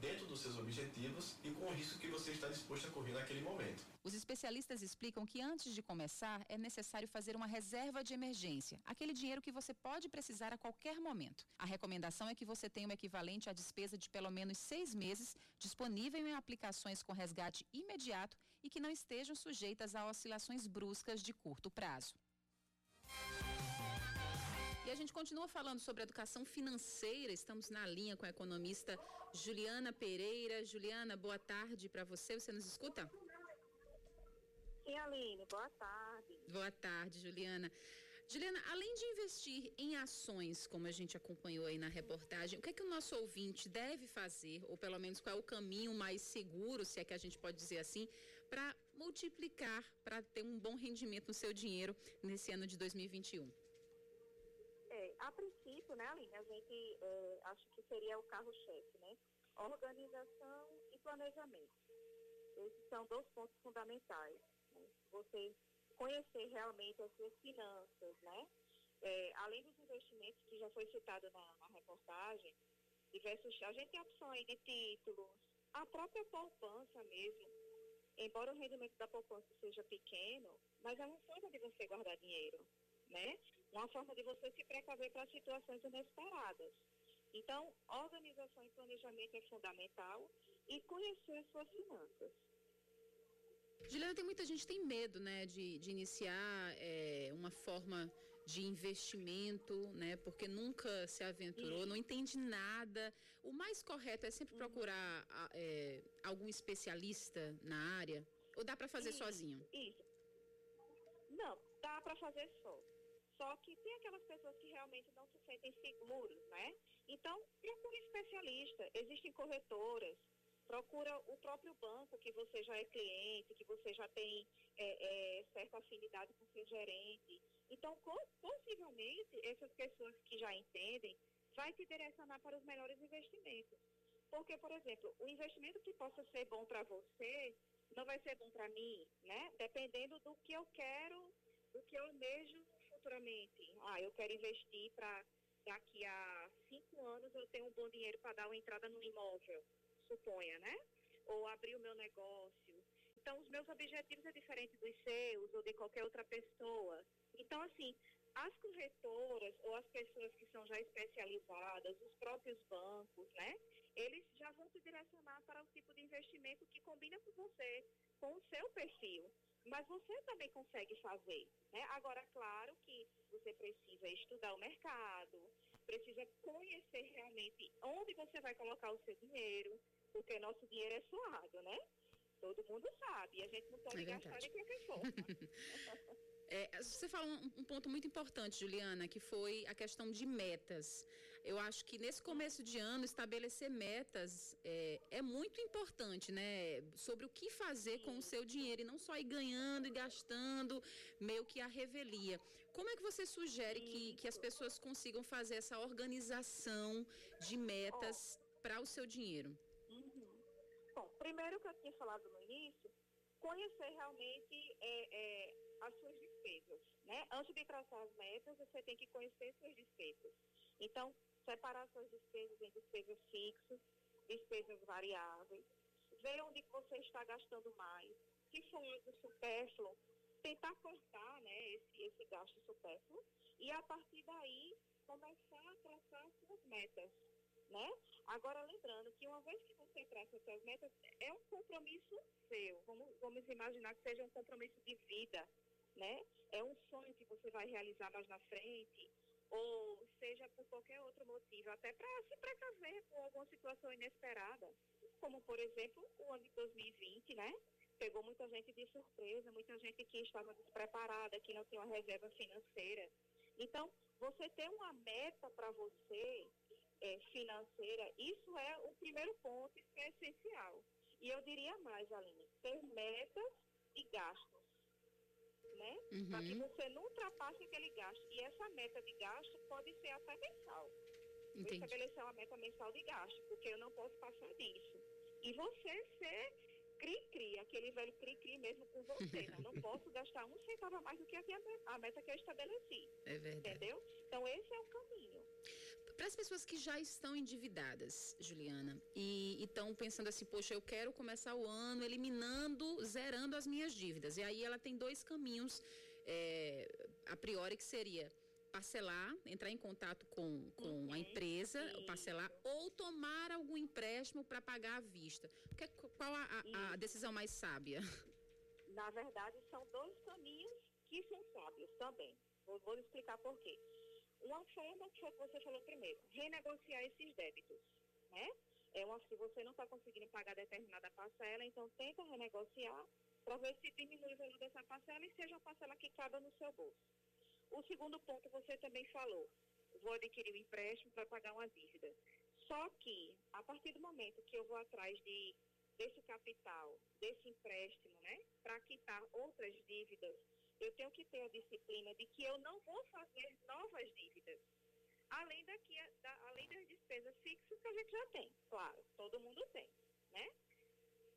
dentro dos seus objetivos e com o risco que você está disposto a correr naquele momento. Os especialistas explicam que antes de começar é necessário fazer uma reserva de emergência, aquele dinheiro que você pode precisar a qualquer momento. A recomendação é que você tenha o equivalente à despesa de pelo menos seis meses disponível em aplicações com resgate imediato e que não estejam sujeitas a oscilações bruscas de curto prazo. A gente continua falando sobre educação financeira. Estamos na linha com a economista Juliana Pereira. Juliana, boa tarde para você. Você nos escuta? Sim, Aline, boa tarde. Boa tarde, Juliana. Juliana, além de investir em ações, como a gente acompanhou aí na reportagem, o que é que o nosso ouvinte deve fazer, ou pelo menos qual é o caminho mais seguro, se é que a gente pode dizer assim, para multiplicar, para ter um bom rendimento no seu dinheiro nesse ano de 2021? A princípio, né, Aline, a gente é, acho que seria o carro-chefe, né? Organização e planejamento. Esses são dois pontos fundamentais. Né? Você conhecer realmente as suas finanças, né? É, além dos investimentos que já foi citado na, na reportagem, diversos, a gente tem opções de títulos, a própria poupança mesmo, embora o rendimento da poupança seja pequeno, mas é uma forma de você guardar dinheiro, né? Uma forma de você se precaver para situações inesperadas. Então, organização e planejamento é fundamental e conhecer suas finanças. Juliana, tem muita gente que tem medo, né, de, de iniciar é, uma forma de investimento, né, porque nunca se aventurou, não entende nada. O mais correto é sempre procurar é, algum especialista na área? Ou dá para fazer isso, sozinho? Isso. Não, dá para fazer só. Só que tem aquelas pessoas que realmente não se sentem seguros, né? Então, procure especialista. Existem corretoras, procura o próprio banco que você já é cliente, que você já tem é, é, certa afinidade com seu gerente. Então, possivelmente, essas pessoas que já entendem vai te direcionar para os melhores investimentos. Porque, por exemplo, o investimento que possa ser bom para você não vai ser bom para mim, né? Dependendo do que eu quero, do que eu almejo futuramente. Ah, eu quero investir para daqui a cinco anos eu tenho um bom dinheiro para dar uma entrada no imóvel, suponha, né? Ou abrir o meu negócio. Então, os meus objetivos é diferente dos seus ou de qualquer outra pessoa. Então, assim, as corretoras ou as pessoas que são já especializadas, os próprios bancos, né? Eles já vão te direcionar para o tipo de investimento que combina com você, com o seu perfil mas você também consegue fazer. Né? Agora, claro que você precisa estudar o mercado, precisa conhecer realmente onde você vai colocar o seu dinheiro, porque nosso dinheiro é suado, né? Todo mundo sabe, e a gente não pode é gastar de qualquer forma. É, você falou um, um, ponto muito importante, Juliana, que foi a questão de metas. Eu acho que nesse começo de ano, estabelecer metas é, é muito importante, né? Sobre o que fazer com o seu dinheiro e não só ir ganhando e gastando, meio que a revelia. Como é que você sugere que, que as pessoas consigam fazer essa organização de metas para o seu dinheiro? Uhum. Bom, primeiro que eu tinha falado no início, conhecer realmente é, é, as suas despesas. Né? Antes de traçar as metas, você tem que conhecer suas despesas. Então, separar suas despesas em despesas fixas, despesas variáveis, ver onde você está gastando mais. Se for algo supérfluo, tentar cortar né, esse, esse gasto supérfluo e a partir daí começar a traçar suas metas. Né? Agora, lembrando que uma vez que você traça suas metas, é um compromisso seu. Vamos, vamos imaginar que seja um compromisso de vida. Né? É um sonho que você vai realizar mais na frente, ou seja por qualquer outro motivo, até para se precaver com alguma situação inesperada, como por exemplo o ano de 2020, né? Pegou muita gente de surpresa, muita gente que estava despreparada, que não tinha uma reserva financeira. Então, você ter uma meta para você é, financeira, isso é o primeiro ponto, isso é essencial. E eu diria mais, Aline, ter metas e gastos né? Uhum. Para que você não ultrapasse aquele gasto. E essa meta de gasto pode ser até mensal. Entendi. Vou estabelecer uma meta mensal de gasto, porque eu não posso passar disso. E você ser cri-cri, aquele velho cri-cri mesmo com você. não, não posso gastar um centavo a mais do que a, a meta que eu estabeleci. É verdade. Entendeu? Então esse é o caminho. Para as pessoas que já estão endividadas, Juliana, e estão pensando assim, poxa, eu quero começar o ano eliminando, zerando as minhas dívidas. E aí ela tem dois caminhos, é, a priori, que seria parcelar, entrar em contato com, com uhum, a empresa, sim. parcelar, ou tomar algum empréstimo para pagar à vista. Que, qual a, a, a decisão mais sábia? Na verdade, são dois caminhos que são sábios também. Vou, vou explicar por quê. Uma forma que você falou primeiro, renegociar esses débitos, né? É uma, se você não está conseguindo pagar determinada parcela, então tenta renegociar para ver se diminui o valor dessa parcela e seja uma parcela que caiba no seu bolso. O segundo ponto você também falou, vou adquirir um empréstimo para pagar uma dívida. Só que, a partir do momento que eu vou atrás de, desse capital, desse empréstimo, né, para quitar outras dívidas, eu tenho que ter a disciplina de que eu não vou fazer novas dívidas. Além, daqui, da, além das despesas fixas que a gente já tem, claro, todo mundo tem, né?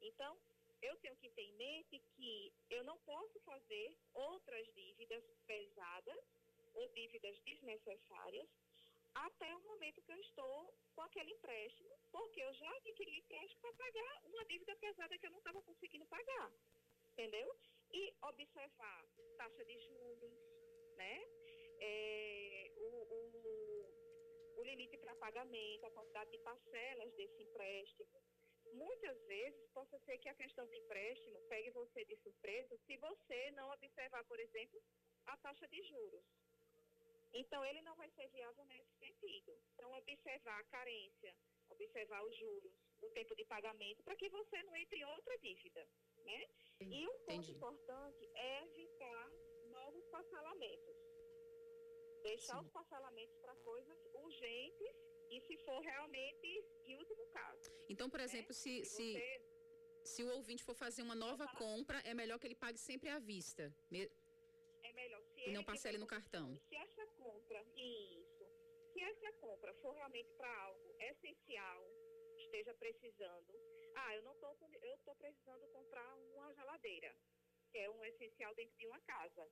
Então, eu tenho que ter em mente que eu não posso fazer outras dívidas pesadas ou dívidas desnecessárias até o momento que eu estou com aquele empréstimo, porque eu já adquiri empréstimo para pagar uma dívida pesada que eu não estava conseguindo pagar. Entendeu? E observar taxa de juros, né? É, o, o, o limite para pagamento, a quantidade de parcelas desse empréstimo. Muitas vezes possa ser que a questão do empréstimo pegue você de surpresa se você não observar, por exemplo, a taxa de juros. Então, ele não vai ser viável nesse sentido. Então, observar a carência, observar os juros, o tempo de pagamento, para que você não entre em outra dívida né? E um ponto importante é evitar novos parcelamentos. Deixar Sim. os parcelamentos para coisas urgentes e se for realmente em último caso. Então, por né? exemplo, se, se, se, você... se, o ouvinte for fazer uma nova compra, é melhor que ele pague sempre à vista. É melhor. Se e não parcele no cartão. Se essa compra, isso, se essa compra for realmente para algo essencial, esteja precisando, ah, eu não estou eu tô precisando comprar uma geladeira, que é um essencial dentro de uma casa.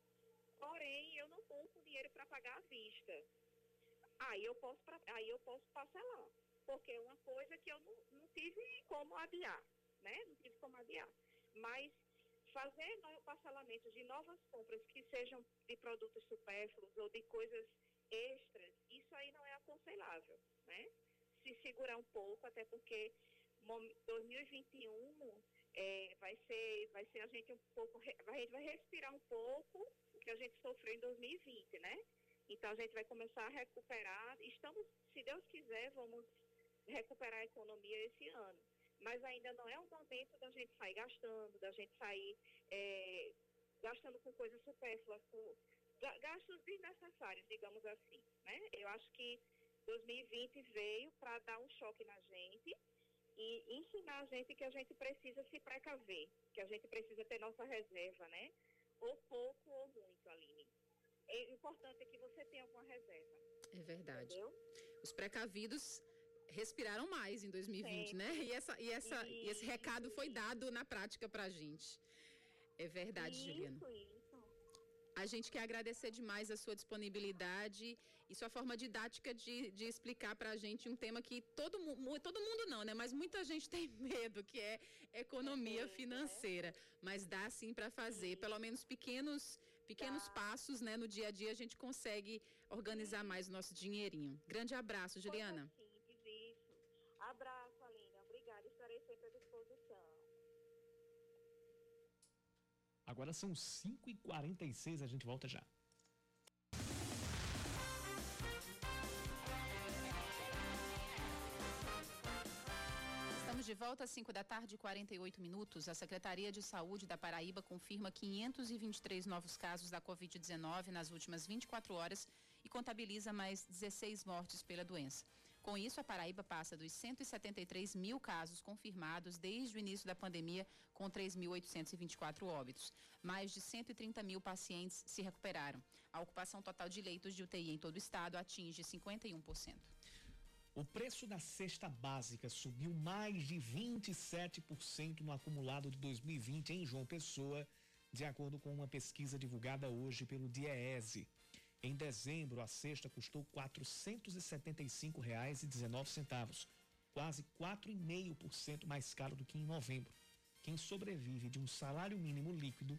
Porém, eu não estou com dinheiro para pagar à vista. Aí eu posso aí eu posso parcelar, porque é uma coisa que eu não, não tive como adiar, né? Não tive como adiar. Mas fazer parcelamentos de novas compras que sejam de produtos supérfluos ou de coisas extras, isso aí não é aconselhável, né? Se segurar um pouco, até porque 2021 é, vai ser vai ser a gente um pouco a gente vai respirar um pouco o que a gente sofreu em 2020, né? Então a gente vai começar a recuperar. Estamos, se Deus quiser, vamos recuperar a economia esse ano. Mas ainda não é o momento da gente sair gastando, da gente sair é, gastando com coisas supérfluas, com gastos desnecessários, digamos assim. Né? Eu acho que 2020 veio para dar um choque na gente e ensinar a gente que a gente precisa se precaver, que a gente precisa ter nossa reserva, né? Ou pouco ou muito, Aline. É importante que você tenha alguma reserva. É verdade. Entendeu? Os precavidos respiraram mais em 2020, Sempre. né? E, essa, e, essa, e... e esse recado foi dado na prática pra gente. É verdade, isso, Juliana. Isso. A gente quer agradecer demais a sua disponibilidade e sua forma didática de, de explicar para a gente um tema que todo, todo mundo não, né? Mas muita gente tem medo, que é economia financeira. Mas dá sim para fazer, pelo menos pequenos pequenos passos, né? No dia a dia a gente consegue organizar mais o nosso dinheirinho. Grande abraço, Juliana. Agora são 5h46, a gente volta já. Estamos de volta às 5 da tarde, 48 minutos. A Secretaria de Saúde da Paraíba confirma 523 novos casos da Covid-19 nas últimas 24 horas e contabiliza mais 16 mortes pela doença. Com isso, a Paraíba passa dos 173 mil casos confirmados desde o início da pandemia, com 3.824 óbitos. Mais de 130 mil pacientes se recuperaram. A ocupação total de leitos de UTI em todo o estado atinge 51%. O preço da cesta básica subiu mais de 27% no acumulado de 2020 em João Pessoa, de acordo com uma pesquisa divulgada hoje pelo DIEESE. Em dezembro, a cesta custou R$ 475,19, quase 4,5% mais caro do que em novembro. Quem sobrevive de um salário mínimo líquido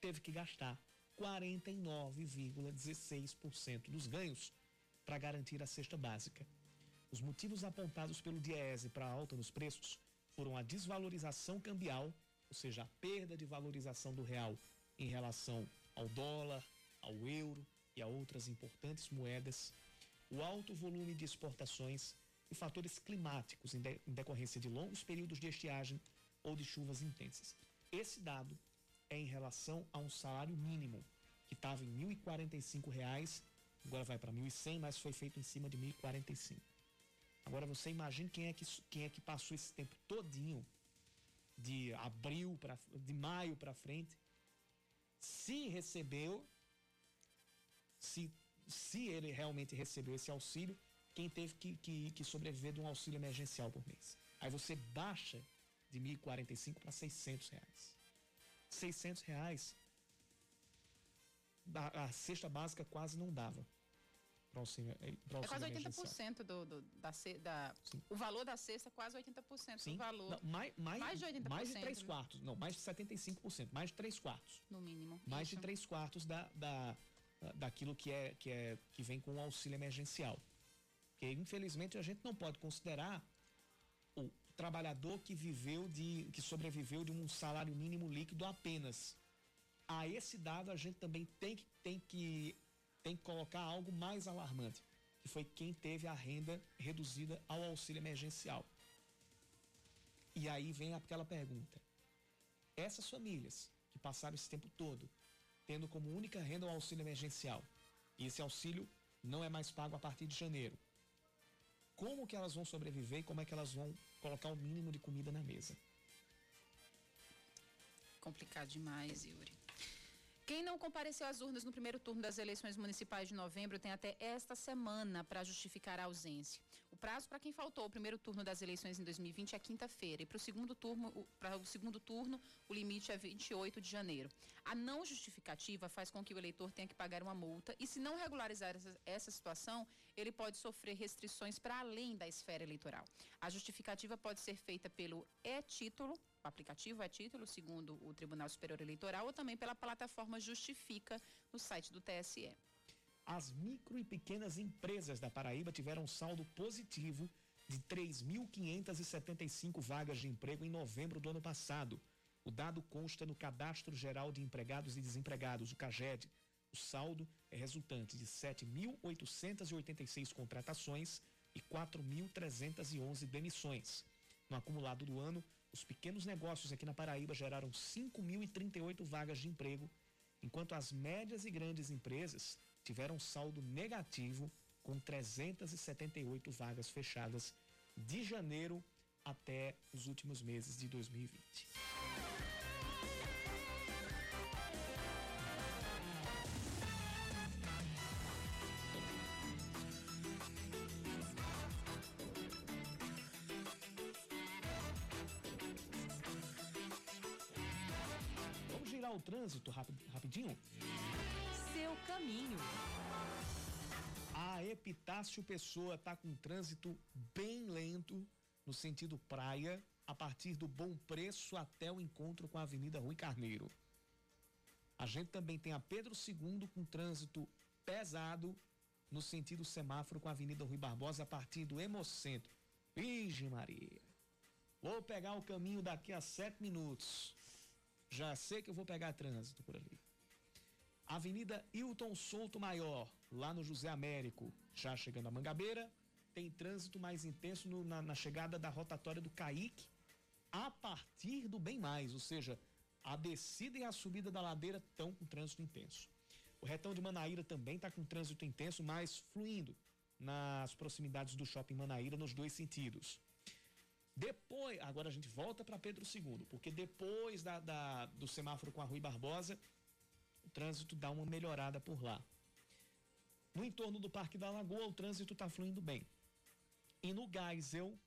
teve que gastar 49,16% dos ganhos para garantir a cesta básica. Os motivos apontados pelo Diese para a alta nos preços foram a desvalorização cambial, ou seja, a perda de valorização do real em relação ao dólar, ao euro e a outras importantes moedas, o alto volume de exportações e fatores climáticos em, de, em decorrência de longos períodos de estiagem ou de chuvas intensas. Esse dado é em relação a um salário mínimo que estava em R$ 1.045, agora vai para R$ 1.100, mas foi feito em cima de R$ 1.045. Agora você imagina quem é que, quem é que passou esse tempo todinho de abril para de maio para frente, se recebeu, se, se ele realmente recebeu esse auxílio, quem teve que, que, que sobreviver de um auxílio emergencial por mês. Aí você baixa de 1.045 para 600 reais. 600 reais, a, a cesta básica quase não dava. Auxílio, é, é quase 80% do, do, da, da o valor da cesta é quase 80% Sim. do valor. Não, mais, mais, mais de 80%. Mais de 3 né? quartos, não, mais de 75%, mais de 3 quartos. No mínimo. Mais isso. de 3 quartos da, da, daquilo que é, que é que vem com o auxílio emergencial. Porque infelizmente a gente não pode considerar o trabalhador que viveu de que sobreviveu de um salário mínimo líquido apenas. A esse dado a gente também tem que tem que tem que colocar algo mais alarmante, que foi quem teve a renda reduzida ao auxílio emergencial. E aí vem aquela pergunta: essas famílias que passaram esse tempo todo tendo como única renda o auxílio emergencial, e esse auxílio não é mais pago a partir de janeiro, como que elas vão sobreviver e como é que elas vão colocar o mínimo de comida na mesa? Complicado demais, Yuri. Quem não compareceu às urnas no primeiro turno das eleições municipais de novembro tem até esta semana para justificar a ausência. O prazo para quem faltou o primeiro turno das eleições em 2020 é quinta-feira e para o segundo turno, para o segundo turno, o limite é 28 de janeiro. A não justificativa faz com que o eleitor tenha que pagar uma multa e se não regularizar essa, essa situação, ele pode sofrer restrições para além da esfera eleitoral. A justificativa pode ser feita pelo e-título aplicativo é título, segundo o Tribunal Superior Eleitoral, ou também pela plataforma Justifica no site do TSE. As micro e pequenas empresas da Paraíba tiveram saldo positivo de 3.575 vagas de emprego em novembro do ano passado. O dado consta no Cadastro Geral de Empregados e Desempregados, o CAGED. O saldo é resultante de 7.886 contratações e 4.311 demissões. No acumulado do ano, os pequenos negócios aqui na Paraíba geraram 5.038 vagas de emprego, enquanto as médias e grandes empresas tiveram saldo negativo com 378 vagas fechadas de janeiro até os últimos meses de 2020. Trânsito rapidinho? Seu caminho. A Epitácio Pessoa está com trânsito bem lento no sentido praia, a partir do Bom Preço até o encontro com a Avenida Rui Carneiro. A gente também tem a Pedro II com trânsito pesado no sentido semáforo com a Avenida Rui Barbosa a partir do Hemocentro. Virgem Maria. Vou pegar o caminho daqui a sete minutos. Já sei que eu vou pegar trânsito por ali. Avenida Hilton Souto Maior, lá no José Américo, já chegando a Mangabeira, tem trânsito mais intenso no, na, na, chegada da rotatória do Caique, a partir do Bem Mais, ou seja, a descida e a subida da ladeira estão com trânsito intenso. O retão de Manaíra também está com trânsito intenso, mas fluindo nas proximidades do shopping Manaíra nos dois sentidos. Depois, agora a gente volta para Pedro II, porque depois da, da, do semáforo com a Rui Barbosa, o trânsito dá uma melhorada por lá. No entorno do Parque da Lagoa, o trânsito está fluindo bem. E no Geisel,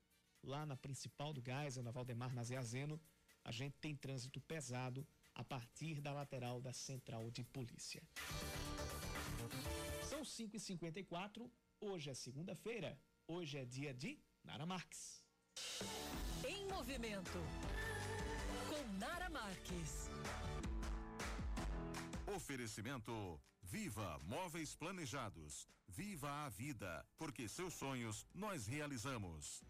lá na principal do Geisel, na Valdemar Nazeazeno, a gente tem trânsito pesado a partir da lateral da Central de Polícia. São 5h54, hoje é segunda-feira, hoje é dia de Nara Marques. Em movimento, com Nara Marques. Oferecimento Viva Móveis Planejados. Viva a vida, porque seus sonhos nós realizamos.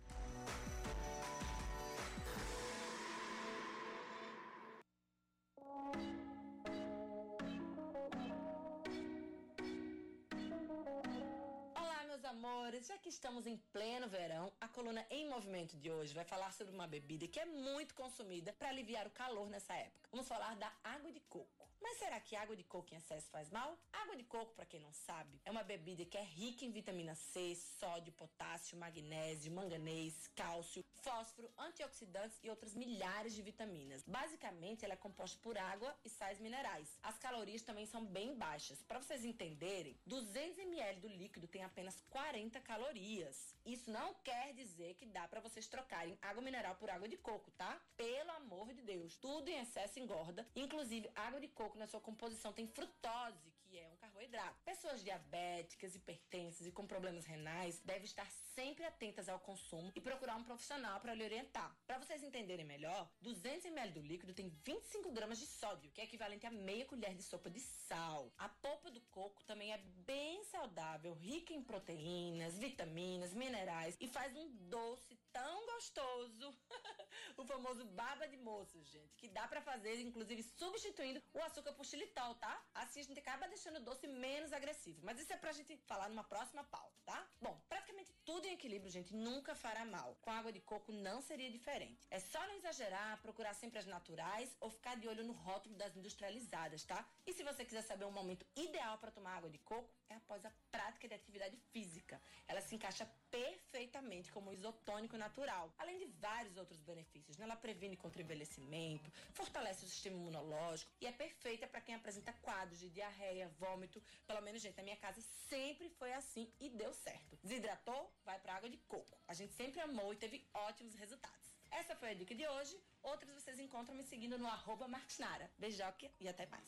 Já que estamos em pleno verão, a coluna Em Movimento de hoje vai falar sobre uma bebida que é muito consumida para aliviar o calor nessa época. Vamos falar da água de coco. Mas será que água de coco em excesso faz mal? Água de coco, para quem não sabe, é uma bebida que é rica em vitamina C, sódio, potássio, magnésio, manganês, cálcio, fósforo, antioxidantes e outras milhares de vitaminas. Basicamente, ela é composta por água e sais minerais. As calorias também são bem baixas. Para vocês entenderem, 200 ml do líquido tem apenas 40 calorias. Isso não quer dizer que dá para vocês trocarem água mineral por água de coco, tá? Pelo amor de Deus, tudo em excesso engorda, inclusive água de coco na sua composição tem frutose, que é um carboidrato. Pessoas diabéticas, hipertensas e com problemas renais devem estar sempre atentas ao consumo e procurar um profissional para lhe orientar. Para vocês entenderem melhor, 200 ml do líquido tem 25 gramas de sódio, que é equivalente a meia colher de sopa de sal. A polpa do coco também é bem saudável, rica em proteínas, vitaminas, minerais e faz um doce tão gostoso, o famoso baba de moço, gente, que dá para fazer inclusive substituindo o açúcar por xilitol, tá? Assim a gente acaba deixando o doce menos agressivo. Mas isso é pra gente falar numa próxima pauta, tá? Bom, praticamente tudo em equilíbrio, gente, nunca fará mal. Com água de coco não seria diferente. É só não exagerar, procurar sempre as naturais ou ficar de olho no rótulo das industrializadas, tá? E se você quiser saber um momento ideal para tomar água de coco, é após a prática de atividade física. Ela se encaixa perfeitamente como isotônico natural, além de vários outros benefícios. Né? Ela previne contra o envelhecimento, fortalece o sistema imunológico e é perfeita para quem apresenta quadros de diarreia, vômito. Pelo menos, gente, na minha casa sempre foi assim e deu certo. Desidratou? Vai para água de coco. A gente sempre amou e teve ótimos resultados. Essa foi a dica de hoje. Outras vocês encontram me seguindo no arroba Martinara. Beijoque e até mais.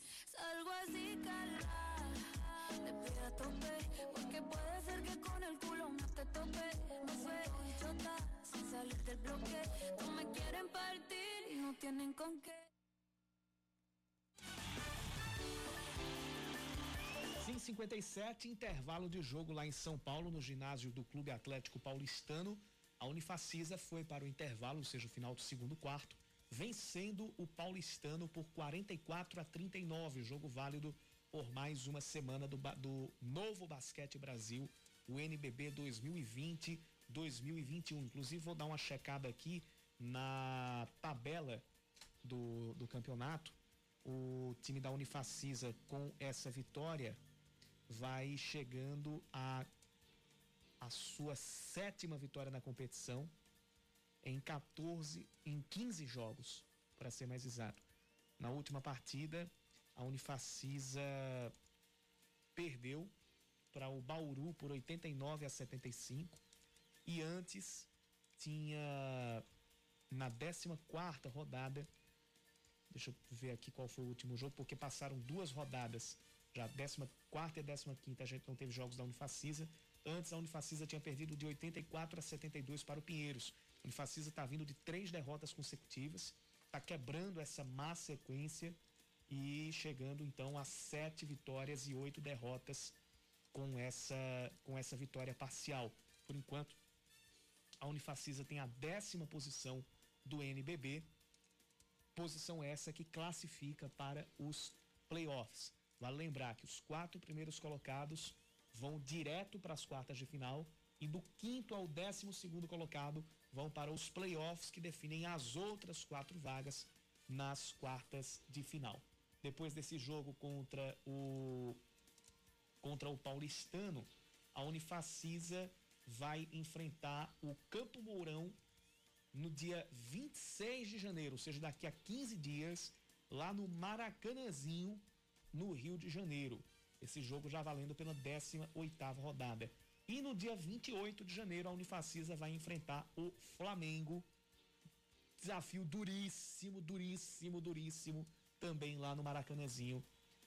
Te pide a tope, porque puede ser que con el culo no te tope. Me feo y chota, sin salir del bloque. No me quieren partir y no tienen con qué. Sim, 57, intervalo de jogo lá em São Paulo, no ginásio do Clube Atlético Paulistano. A Unifacisa foi para o intervalo, ou seja, o final do segundo quarto, vencendo o Paulistano por 44 a 39, jogo válido por mais uma semana do, do Novo Basquete Brasil, o NBB 2020-2021. Inclusive, vou dar uma checada aqui na tabela do, do campeonato. O time da Unifacisa, com essa vitória, vai chegando a a sua sétima vitória na competição em 14, em 15 jogos, para ser mais exato. Na última partida, a Unifacisa perdeu para o Bauru por 89 a 75 e antes tinha na 14 quarta rodada deixa eu ver aqui qual foi o último jogo porque passaram duas rodadas já 14 quarta e 15 quinta a gente não teve jogos da Unifacisa. Antes a Unifacisa tinha perdido de 84 a 72 para o Pinheiros a Unifacisa está vindo de três derrotas consecutivas está quebrando essa má sequência e chegando então a sete vitórias e oito derrotas com essa, com essa vitória parcial. Por enquanto, a Unifacisa tem a décima posição do NBB, posição essa que classifica para os playoffs. Vale lembrar que os quatro primeiros colocados vão direto para as quartas de final e do quinto ao décimo segundo colocado vão para os playoffs que definem as outras quatro vagas nas quartas de final depois desse jogo contra o contra o Paulistano, a Unifacisa vai enfrentar o Campo Mourão no dia 26 de janeiro, ou seja, daqui a 15 dias, lá no Maracanãzinho, no Rio de Janeiro. Esse jogo já valendo pela 18ª rodada. E no dia 28 de janeiro, a Unifacisa vai enfrentar o Flamengo. Desafio duríssimo, duríssimo, duríssimo também lá no Maracanãzinho,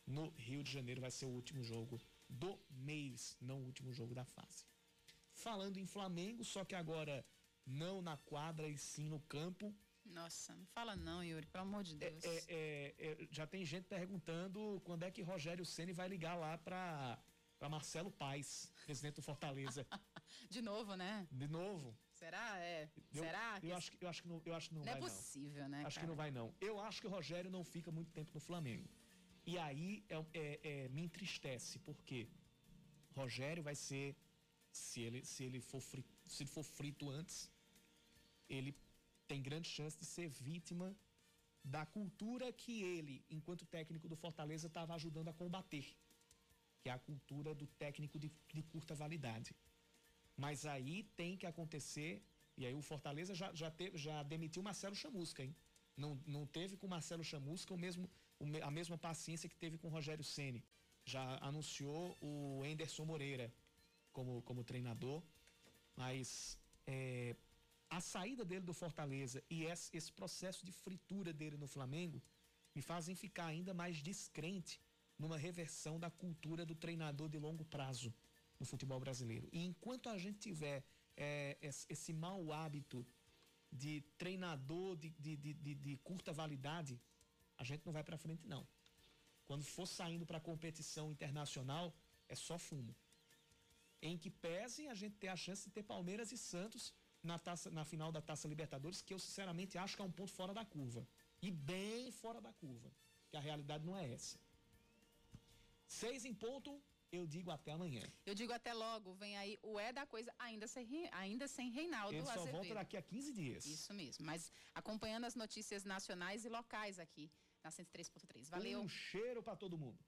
no Rio de Janeiro. Vai ser o último jogo do mês, não o último jogo da fase. Falando em Flamengo, só que agora não na quadra e sim no campo. Nossa, não fala não, Yuri, pelo amor de Deus. É, é, é, já tem gente perguntando quando é que Rogério Ceni vai ligar lá para para Marcelo Paes, presidente do Fortaleza. de novo, né? De novo. Será? É. Eu, Será? Eu, acho, eu acho que não, eu acho que não, não vai é possível, não. né? Acho cara? que não vai não. Eu acho que o Rogério não fica muito tempo no Flamengo. E aí é, é, é, me entristece, porque Rogério vai ser, se ele, se ele, for, frito, se ele for frito antes, ele tem grande chance de ser vítima da cultura que ele, enquanto técnico do Fortaleza, estava ajudando a combater, que é a cultura do técnico de, de, curta validade. Mas aí tem que acontecer, e aí o Fortaleza já, já, teve, já demitiu Marcelo Chamusca, hein? Não, não teve com Marcelo Chamusca o mesmo, a mesma paciência que teve com Rogério Ceni. Já anunciou o Enderson Moreira como, como treinador, mas é, a saída dele do Fortaleza e esse, esse, processo de fritura dele no Flamengo me fazem ficar ainda mais descrente numa reversão da cultura do treinador de longo prazo no futebol brasileiro. E enquanto a gente tiver é, esse mau hábito de treinador de, de, de, de curta validade, a gente não vai para frente não. Quando for saindo para competição internacional, é só fumo. Em que pese a gente ter a chance de ter Palmeiras e Santos na, taça, na final da Taça Libertadores, que eu sinceramente acho que é um ponto fora da curva. E bem fora da curva. Que a realidade não é essa. Seis em ponto, eu digo até amanhã. Eu digo até logo, vem aí o É da Coisa ainda sem, ainda sem Reinaldo Ele só Azevedo. volta daqui a 15 dias. Isso mesmo, mas acompanhando as notícias nacionais e locais aqui na 103.3. Valeu. Um cheiro para todo mundo.